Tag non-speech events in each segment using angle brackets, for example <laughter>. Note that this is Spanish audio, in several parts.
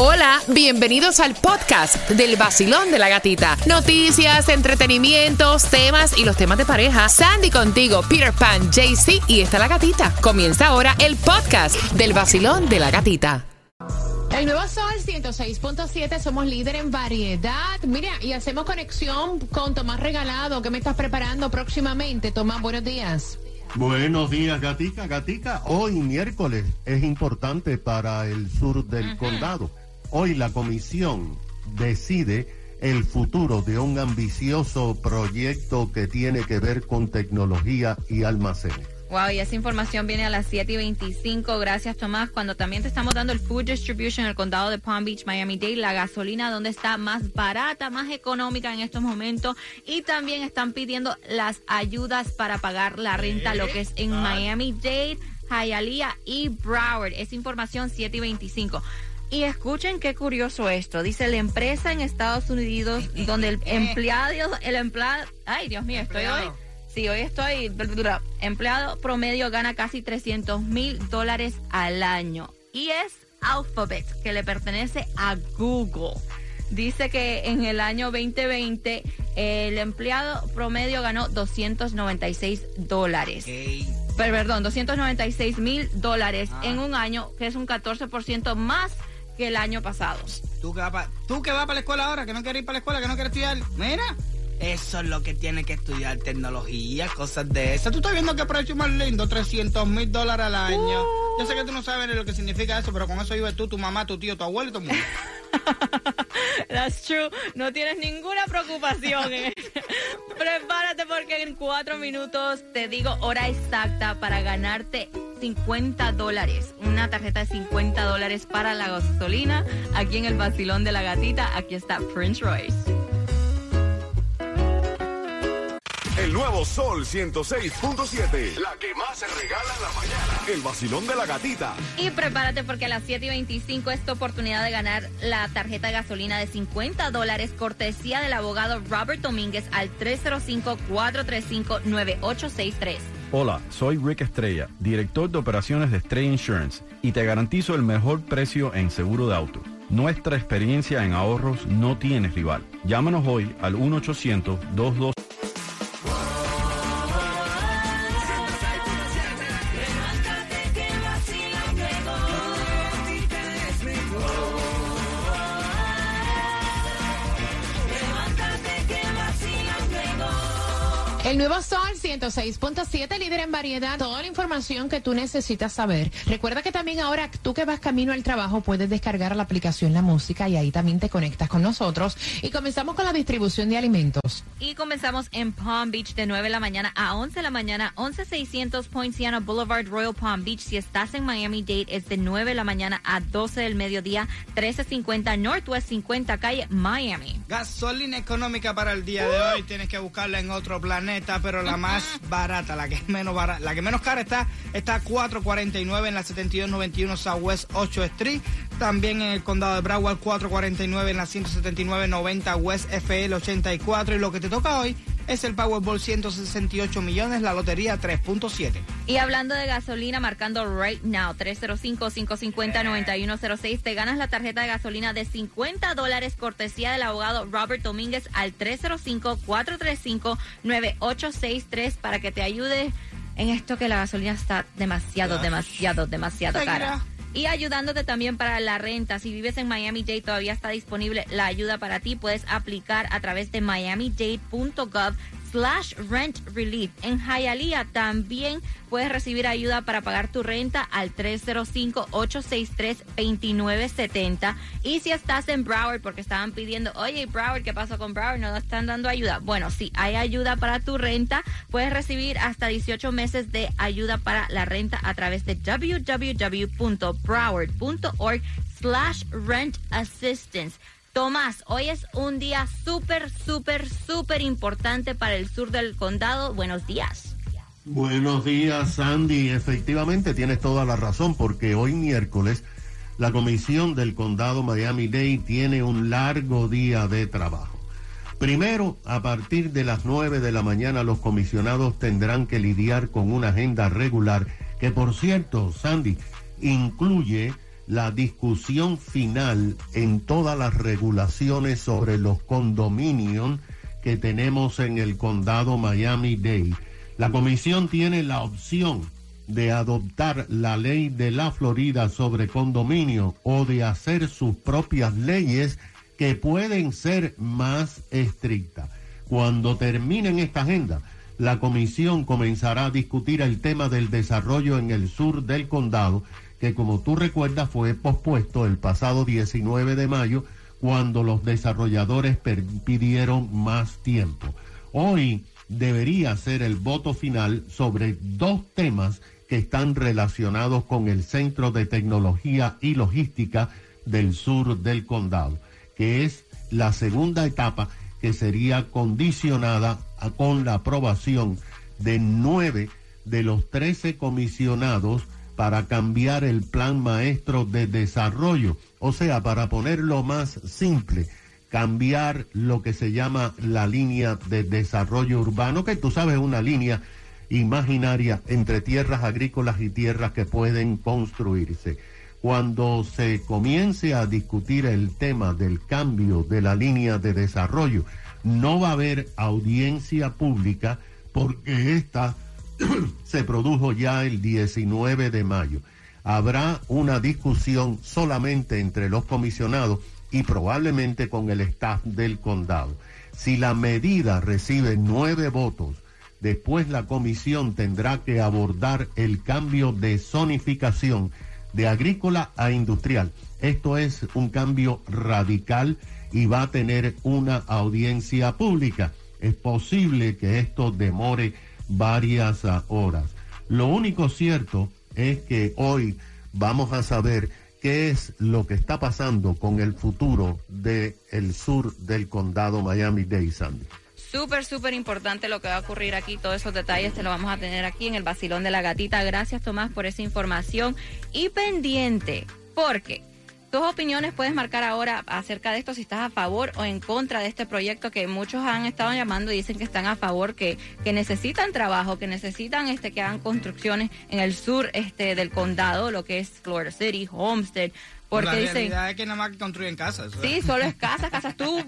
Hola, bienvenidos al podcast del vacilón de la gatita. Noticias, entretenimientos, temas y los temas de pareja. Sandy contigo, Peter Pan, JC y está la gatita. Comienza ahora el podcast del vacilón de la gatita. El nuevo Sol 106.7, somos líder en variedad. Mira, y hacemos conexión con Tomás Regalado. ¿Qué me estás preparando próximamente? Tomás, buenos días. Buenos días, Gatica. Gatica, hoy miércoles es importante para el sur del condado. Hoy la comisión decide el futuro de un ambicioso proyecto que tiene que ver con tecnología y almacenes. Wow, y esa información viene a las 7 y 25. Gracias, Tomás. Cuando también te estamos dando el food distribution en el condado de Palm Beach, Miami-Dade, la gasolina donde está más barata, más económica en estos momentos. Y también están pidiendo las ayudas para pagar la renta, lo que es en Miami-Dade, Hialeah y Broward. Esa información 7 y 25. Y escuchen qué curioso esto. Dice la empresa en Estados Unidos donde el empleado, el empleado, ay Dios mío, estoy hoy. Sí, hoy estoy, empleado promedio gana casi 300 mil dólares al año. Y es Alphabet, que le pertenece a Google. Dice que en el año 2020 el empleado promedio ganó 296 dólares. Pero, perdón, 296 mil dólares en un año, que es un 14% más que el año pasado. Tú que, vas para, vas para la escuela ahora, que no quieres ir para la escuela, que no quieres estudiar, mira, eso es lo que tiene que estudiar, tecnología, cosas de eso. Tú estás viendo qué precio más lindo, 300 mil dólares al año. Yo sé que tú no sabes lo que significa eso, pero con eso vives tú, tu mamá, tu tío, tu abuelo y tu mujer. <laughs> That's true. No tienes ninguna preocupación. ¿eh? <laughs> Prepárate porque en cuatro minutos te digo hora exacta para ganarte 50 dólares. Una tarjeta de 50 dólares para la gasolina. Aquí en el vacilón de la gatita. Aquí está Prince Royce. El nuevo Sol 106.7. La que más se regala en la mañana. El vacilón de la gatita. Y prepárate porque a las 7 y 25 es tu oportunidad de ganar la tarjeta de gasolina de 50 dólares cortesía del abogado Robert Domínguez al 305-435-9863. Hola, soy Rick Estrella, director de operaciones de Estrella Insurance y te garantizo el mejor precio en seguro de auto. Nuestra experiencia en ahorros no tiene rival. Llámanos hoy al 1-800-22. El nuevo 106.7, líder en variedad, toda la información que tú necesitas saber. Recuerda que también ahora tú que vas camino al trabajo puedes descargar la aplicación La Música y ahí también te conectas con nosotros. Y comenzamos con la distribución de alimentos. Y comenzamos en Palm Beach de 9 de la mañana a 11 de la mañana, 11600 Poinciana Boulevard, Royal Palm Beach. Si estás en Miami-Dade es de 9 de la mañana a 12 del mediodía, 1350 Northwest 50 calle Miami. Gasolina económica para el día de hoy. Tienes que buscarla en otro planeta, pero la más barata, la que es menos barata, la que menos cara está, está a 4.49 en la 7291 Southwest 8 Street. También en el condado de Broward 4.49 en la 17990 West FL 84. Y lo que te toca hoy es el Powerball 168 millones, la lotería 3.7. Y hablando de gasolina, marcando right now 305-550-9106, te ganas la tarjeta de gasolina de 50 dólares cortesía del abogado Robert Domínguez al 305-435-9863 para que te ayude en esto que la gasolina está demasiado, demasiado, demasiado cara. Y ayudándote también para la renta. Si vives en Miami-Dade, todavía está disponible la ayuda para ti. Puedes aplicar a través de miamidade.gov slash rent relief. En Hialeah también puedes recibir ayuda para pagar tu renta al 305-863-2970. Y si estás en Broward, porque estaban pidiendo, oye, Broward, ¿qué pasó con Broward? No están dando ayuda. Bueno, si hay ayuda para tu renta. Puedes recibir hasta 18 meses de ayuda para la renta a través de www.broward.org slash rent assistance. Tomás, hoy es un día súper, súper, súper importante para el sur del condado. Buenos días. Buenos días, Sandy. Efectivamente, tienes toda la razón, porque hoy miércoles la comisión del condado Miami-Dade tiene un largo día de trabajo. Primero, a partir de las 9 de la mañana, los comisionados tendrán que lidiar con una agenda regular que, por cierto, Sandy, incluye la discusión final en todas las regulaciones sobre los condominios que tenemos en el condado Miami-Dade. La comisión tiene la opción de adoptar la ley de la Florida sobre condominio o de hacer sus propias leyes que pueden ser más estrictas. Cuando terminen esta agenda, la comisión comenzará a discutir el tema del desarrollo en el sur del condado, que como tú recuerdas fue pospuesto el pasado 19 de mayo cuando los desarrolladores pidieron más tiempo. Hoy debería ser el voto final sobre dos temas que están relacionados con el Centro de Tecnología y Logística del sur del condado, que es la segunda etapa que sería condicionada con la aprobación de nueve de los trece comisionados para cambiar el plan maestro de desarrollo, o sea, para ponerlo más simple, cambiar lo que se llama la línea de desarrollo urbano, que tú sabes, una línea imaginaria entre tierras agrícolas y tierras que pueden construirse. Cuando se comience a discutir el tema del cambio de la línea de desarrollo, no va a haber audiencia pública porque esta <clears throat> se produjo ya el 19 de mayo. Habrá una discusión solamente entre los comisionados y probablemente con el staff del condado. Si la medida recibe nueve votos, después la comisión tendrá que abordar el cambio de zonificación de agrícola a industrial. Esto es un cambio radical y va a tener una audiencia pública. Es posible que esto demore varias horas. Lo único cierto es que hoy vamos a saber qué es lo que está pasando con el futuro del el sur del condado Miami-Dade, Sandy. Súper, súper importante lo que va a ocurrir aquí. Todos esos detalles te lo vamos a tener aquí en el Basilón de la Gatita. Gracias, Tomás, por esa información. Y pendiente, porque tus opiniones puedes marcar ahora acerca de esto, si estás a favor o en contra de este proyecto que muchos han estado llamando y dicen que están a favor, que, que necesitan trabajo, que necesitan este que hagan construcciones en el sur este del condado, lo que es Florida City, Homestead, porque la dicen, realidad es que nada más construyen casas. Sí, solo es casas, casas. Tú,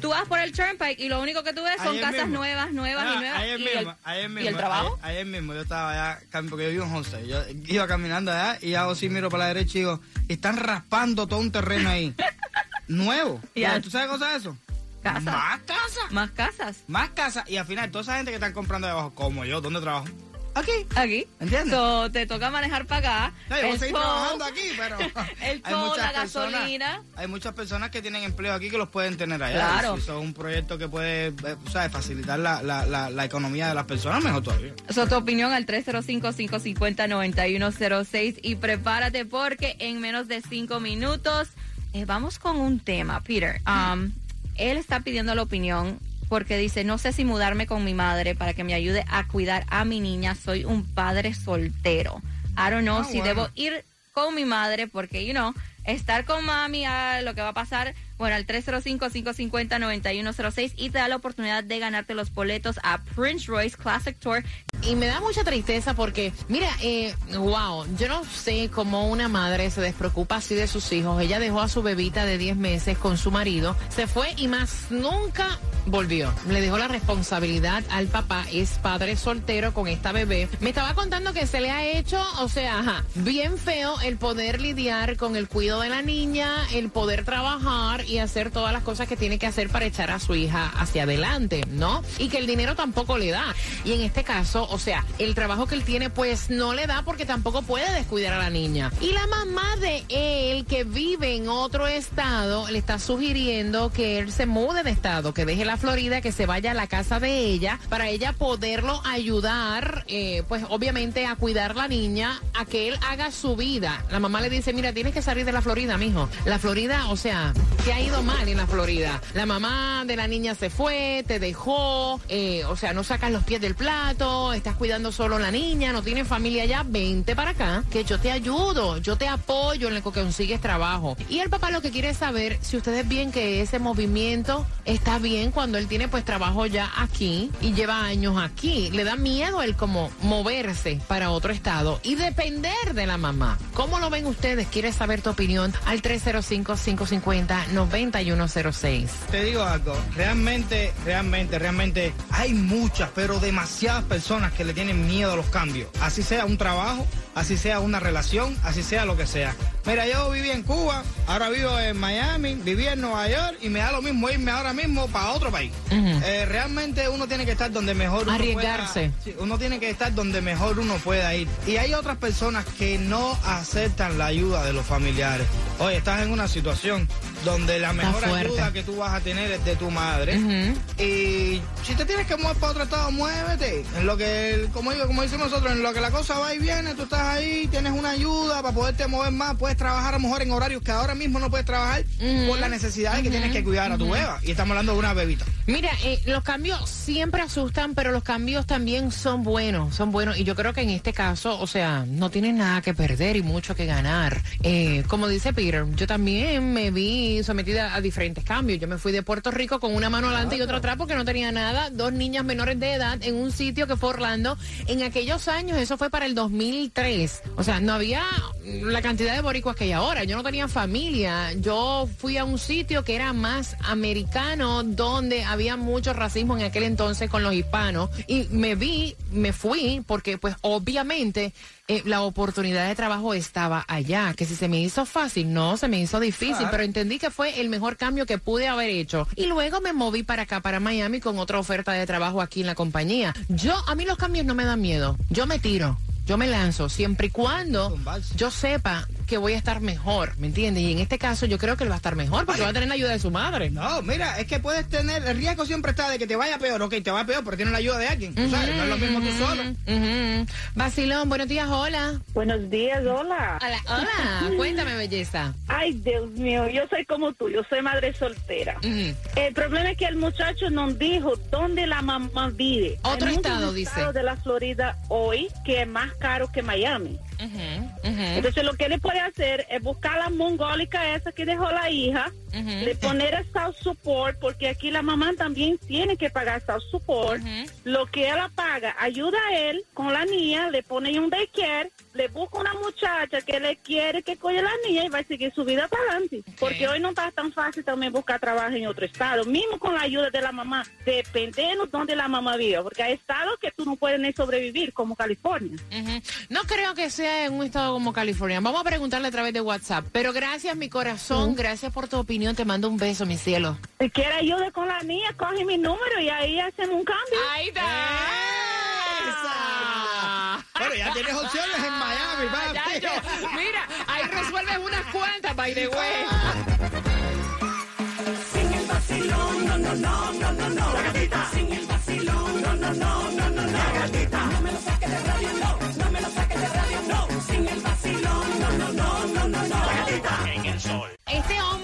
tú vas por el Turnpike y lo único que tú ves son Ayer casas mismo. nuevas, nuevas y Ah, nuevas. Ayer y, mismo, el, ayer mismo, ¿Y el trabajo? Ayer, ayer mismo yo estaba allá, porque yo vivo en Homestead. Yo iba caminando allá y hago así, miro para la derecha y digo, están raspando todo un terreno ahí. <laughs> Nuevo. Ya. ¿Tú sabes cosa de eso? Casas. Más casas. Más casas. Más casas. Y al final, toda esa gente que están comprando de abajo, como yo, ¿dónde trabajo? Aquí. Aquí. ¿Entiendes? So, te toca manejar para acá. No, yo voy a seguir trabajando aquí, pero <laughs> el hay muchas la personas- gasolina. hay muchas personas que tienen empleo aquí que los pueden tener allá. Claro. Si eso es un proyecto que puede, eh, ¿sabes? facilitar la, la, la, la economía de las personas, mejor todavía. So, tu opinión al 305-550-9106 y prepárate porque en menos de cinco minutos eh, vamos con un tema, Peter. Um, él está pidiendo la opinión porque dice, no sé si mudarme con mi madre para que me ayude a cuidar a mi niña. Soy un padre soltero. I don't know Ah, si debo ir con mi madre porque, you know, estar con mami, ah, lo que va a pasar, bueno, al 305-550-9106 y te da la oportunidad de ganarte los boletos a Prince Royce Classic Tour Y me da mucha tristeza porque, mira, eh, wow, yo no sé cómo una madre se despreocupa así de sus hijos. Ella dejó a su bebita de 10 meses con su marido, se fue y más nunca volvió. Le dejó la responsabilidad al papá, es padre soltero con esta bebé. Me estaba contando que se le ha hecho, o sea, ajá, bien feo el poder lidiar con el cuidado de la niña, el poder trabajar y hacer todas las cosas que tiene que hacer para echar a su hija hacia adelante, ¿no? Y que el dinero tampoco le da. Y en este caso, o sea, el trabajo que él tiene pues no le da porque tampoco puede descuidar a la niña. Y la mamá de él que vive en otro estado le está sugiriendo que él se mude de estado, que deje la Florida, que se vaya a la casa de ella para ella poderlo ayudar, eh, pues obviamente a cuidar la niña, a que él haga su vida. La mamá le dice, mira, tienes que salir de la Florida, mijo. La Florida, o sea, te ha ido mal en la Florida. La mamá de la niña se fue, te dejó, eh, o sea, no sacas los pies del plato, estás cuidando solo la niña, no tienes familia ya, vente para acá, que yo te ayudo, yo te apoyo en lo que consigues trabajo. Y el papá lo que quiere es saber si ustedes ven que ese movimiento está bien cuando él tiene pues trabajo ya aquí y lleva años aquí. Le da miedo el como moverse para otro estado y depender de la mamá. ¿Cómo lo ven ustedes? ¿Quieres saber tu opinión? Al 305-550-9106. Te digo algo, realmente, realmente, realmente hay muchas, pero demasiadas personas que le tienen miedo a los cambios. Así sea un trabajo, así sea una relación, así sea lo que sea. Mira, yo viví en Cuba, ahora vivo en Miami, viví en Nueva York y me da lo mismo irme ahora mismo para otro país. Eh, realmente uno tiene que estar donde mejor uno Arriesgarse. pueda- sí, uno tiene que estar donde mejor uno pueda ir. Y hay otras personas que no aceptan la ayuda de los familiares. Oye, estás en una situación donde la mejor ayuda que tú vas a tener es de tu madre. Y si te tienes que mover para otro estado, muévete. En lo que, como digo, como decimos nosotros, en lo que la cosa va y viene, tú estás ahí, tienes una ayuda para poderte mover más, puedes trabajar a lo mejor en horarios que ahora mismo no puedes trabajar por la necesidad de que tienes que cuidar a tu beba. Y estamos hablando de una bebita. Mira, eh, los cambios siempre asustan, pero los cambios también son buenos, son buenos. Y yo creo que en este caso, o sea, no tienes nada que perder y mucho que ganar. Eh, como dice Peter, yo también me vi sometida a diferentes cambios. Yo me fui de Puerto Rico con una mano adelante y otra atrás porque no tenía nada. Dos niñas menores de edad en un sitio que fue Orlando. En aquellos años, eso fue para el 2003. O sea, no había la cantidad de boricuas que hay ahora. Yo no tenía familia. Yo fui a un sitio que era más americano, donde había mucho racismo en aquel entonces con los hispanos. Y me vi, me fui, porque pues obviamente eh, la oportunidad de trabajo estaba allá. Que si se me hizo fácil, no, se me hizo difícil, Claro. pero entendí que fue el mejor cambio que pude haber hecho. Y luego me moví para acá, para Miami, con otra oferta de trabajo aquí en la compañía. Yo, a mí los cambios no me dan miedo. Yo me tiro. Yo me lanzo siempre y cuando yo sepa que voy a estar mejor, ¿me entiendes? Y en este caso yo creo que él va a estar mejor porque va a tener la ayuda de su madre. No, mira, es que puedes tener, el riesgo siempre está de que te vaya peor. Ok, te va peor, pero tienes la ayuda de alguien. tú sabes, no es lo mismo tú solo. Ujú. Vacilón, buenos días, hola. Buenos días, hola. Hola, hola. Cuéntame, belleza. Ay, Dios mío, yo soy como tú, yo soy madre soltera. El problema es que el muchacho nos dijo dónde la mamá vive. Otro Hay muchos estado, dice. de la Florida hoy que es más caro que Miami. Entonces lo que él puede hacer es buscar la mongólica esa que dejó la hija, le poner el South Support, porque aquí la mamá también tiene que pagar South Support. Lo que ella paga, ayuda a él con la niña, le pone un daycare, le busca una muchacha que le quiere que a la niña y va a seguir su vida para adelante. Porque hoy no está tan fácil también buscar trabajo en otro estado, mismo con la ayuda de la mamá, dependiendo donde la mamá viva, porque hay estados que tú no puedes ni sobrevivir, como California. No creo que sea en un estado como California. Vamos a preguntarle a través de WhatsApp. Pero gracias, mi corazón. Gracias por tu opinión. Te mando un beso, mi cielo. Si quiere ayuda con la niña, coge mi número y ahí hacemos un cambio. Ahí está. ¡Esa! Bueno, ya tienes opciones en Miami, Ah, papi. ya yo- Mira, ahí resuelves unas cuantas, by the way. Este hombre, la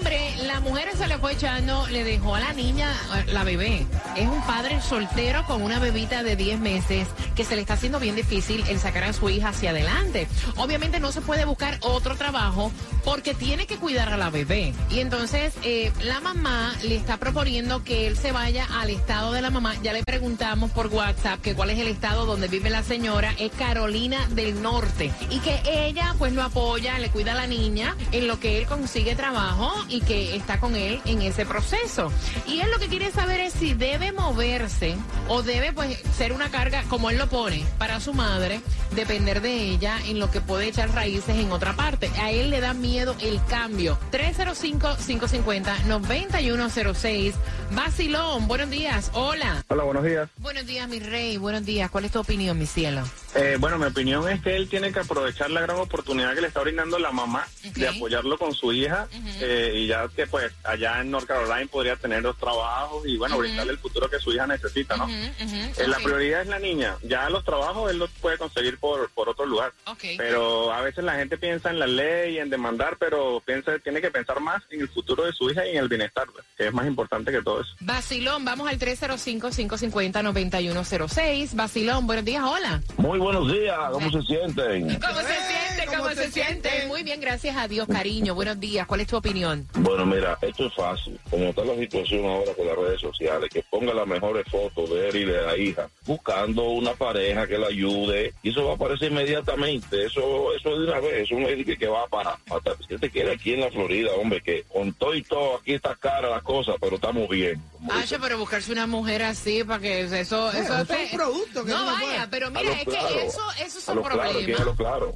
mujer se le fue echando, le dejó a la niña, la bebé. Es un padre soltero con una bebita de 10 meses que se le está haciendo bien difícil el sacar a su hija hacia adelante. Obviamente no se puede buscar otro trabajo porque tiene que cuidar a la bebé. Y entonces eh, la mamá le está proponiendo que él se vaya al estado de la mamá. Ya le preguntamos por WhatsApp que cuál es el estado donde vive la señora. Es Carolina del Norte. Y que ella pues lo apoya, le cuida a la niña en lo que él consigue trabajo y que está con él en ese proceso. Y él lo que quiere saber es si debe moverse o debe pues ser una carga, como él lo pone, para su madre, depender de ella en lo que puede echar raíces en otra parte. A él le da miedo el cambio. 305-550-9106. Basilón, buenos días. Hola. Hola, buenos días. Buenos días, mi rey. Buenos días. ¿Cuál es tu opinión, mi cielo? Eh, bueno, mi opinión es que él tiene que aprovechar la gran oportunidad que le está brindando la mamá de apoyarlo con su hija eh, y ya que pues allá en North Carolina podría tener dos trabajos y bueno, brindarle el futuro que su hija necesita, ¿no? Eh, La prioridad es la niña. Ya los trabajos él los puede conseguir por, por otro lugar. Ok. Pero a veces la gente piensa en la ley y en demandar, pero piensa tiene que pensar más en el futuro de su hija y en el bienestar, pues, que es más importante que todo eso. Basilón, vamos al 305-550-9106. Basilón, buenos días, hola. Muy buenos días, ¿cómo se sienten? ¿Cómo se siente? ¿Cómo, ¿cómo se, se siente? siente? Muy bien, gracias a Dios, cariño. Buenos días. ¿Cuál es tu opinión? Bueno, mira, esto es fácil. Como está la situación ahora con las redes sociales, que ponga las mejores fotos de él y de la hija, buscando una pareja que la ayude, y eso va a aparecer inmediatamente. Eso eso de una vez, eso es que, que va para... Hasta, si te quiere aquí en la Florida, hombre, que con todo y todo, aquí está cara la cosa, pero estamos bien. dicen. pero buscarse una mujer así para que eso... eso es son productos que No, vaya, puede. pero mira, es claro, que eso, esos a son lo claro, problemas. que a lo claro.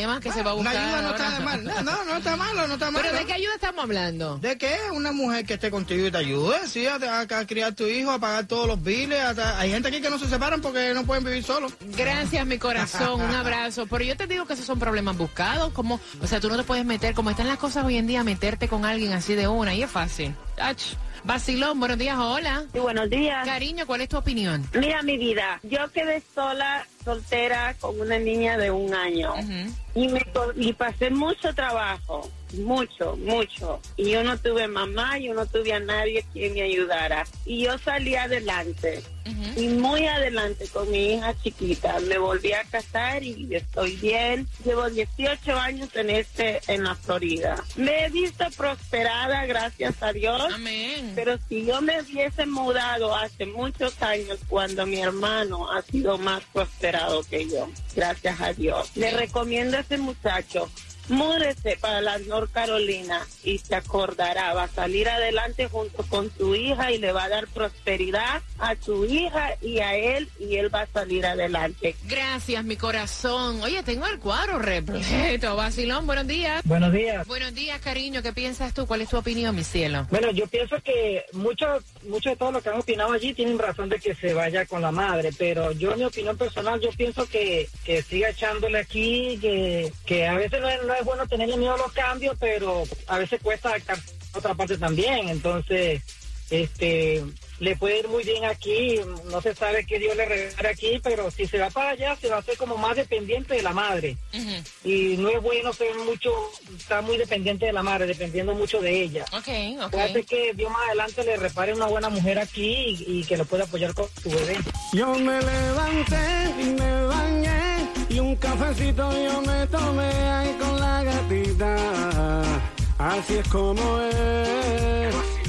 Problemas que se va a buscar. Una ayuda no está ahora. de mal. No, no, no está malo, no está malo. ¿Pero de qué ayuda estamos hablando? ¿De qué? Una mujer que esté contigo y te ayude, sí, a, a- a criar tu hijo, a pagar todos los biles. hasta- hay gente aquí que no se separan porque no pueden vivir solos. Gracias, mi corazón, un abrazo. Pero yo te digo que esos son problemas buscados. Como, o sea, tú no te puedes meter, como están las cosas hoy en día, meterte con alguien así de una, y es fácil. Ach. Vacilón, buenos días, hola. Sí, buenos días. Cariño, ¿cuál es tu opinión? Mira mi vida, yo quedé sola, soltera, con una niña de un año Ujú. y me y pasé mucho trabajo, mucho, mucho. Y yo no tuve mamá, yo no tuve a nadie quien me ayudara. Y yo salí adelante, y muy adelante con mi hija chiquita. Me volví a casar y estoy bien. Llevo 18 años en este, en la Florida. Me he visto prosperada, gracias a Dios. Amén. Pero si yo me hubiese mudado hace muchos años cuando mi hermano ha sido más prosperado que yo, gracias a Dios, le recomiendo a ese muchacho, múdese para la North Carolina y se acordará, va a salir adelante junto con su hija y le va a dar prosperidad a su hija y a él y él va a salir adelante. Gracias, mi corazón. Oye, tengo el cuadro repleto. Vacilón, buenos días. Buenos días. Buenos días, cariño. ¿Qué piensas tú? ¿Cuál es tu opinión, mi cielo? Bueno, yo pienso que muchos mucho de todo lo que han opinado allí tienen razón de que se vaya con la madre, pero yo, en mi opinión personal, yo pienso que, que siga echándole aquí, que, que a veces no es, no es bueno tenerle miedo a los cambios, pero a veces cuesta adaptar a otra parte también, entonces, este le puede ir muy bien aquí, no se sabe qué Dios le regala aquí, pero si se va para allá se va a hacer como más dependiente de la madre. Y no es bueno ser mucho, estar muy dependiente de la madre, dependiendo mucho de ella. Ok, ok. Puede ser que Dios más adelante le repare una buena mujer aquí y, y que lo pueda apoyar con su bebé. Yo me levanté y me bañé y un cafecito yo me tomé ahí con la gatita. Así es como es.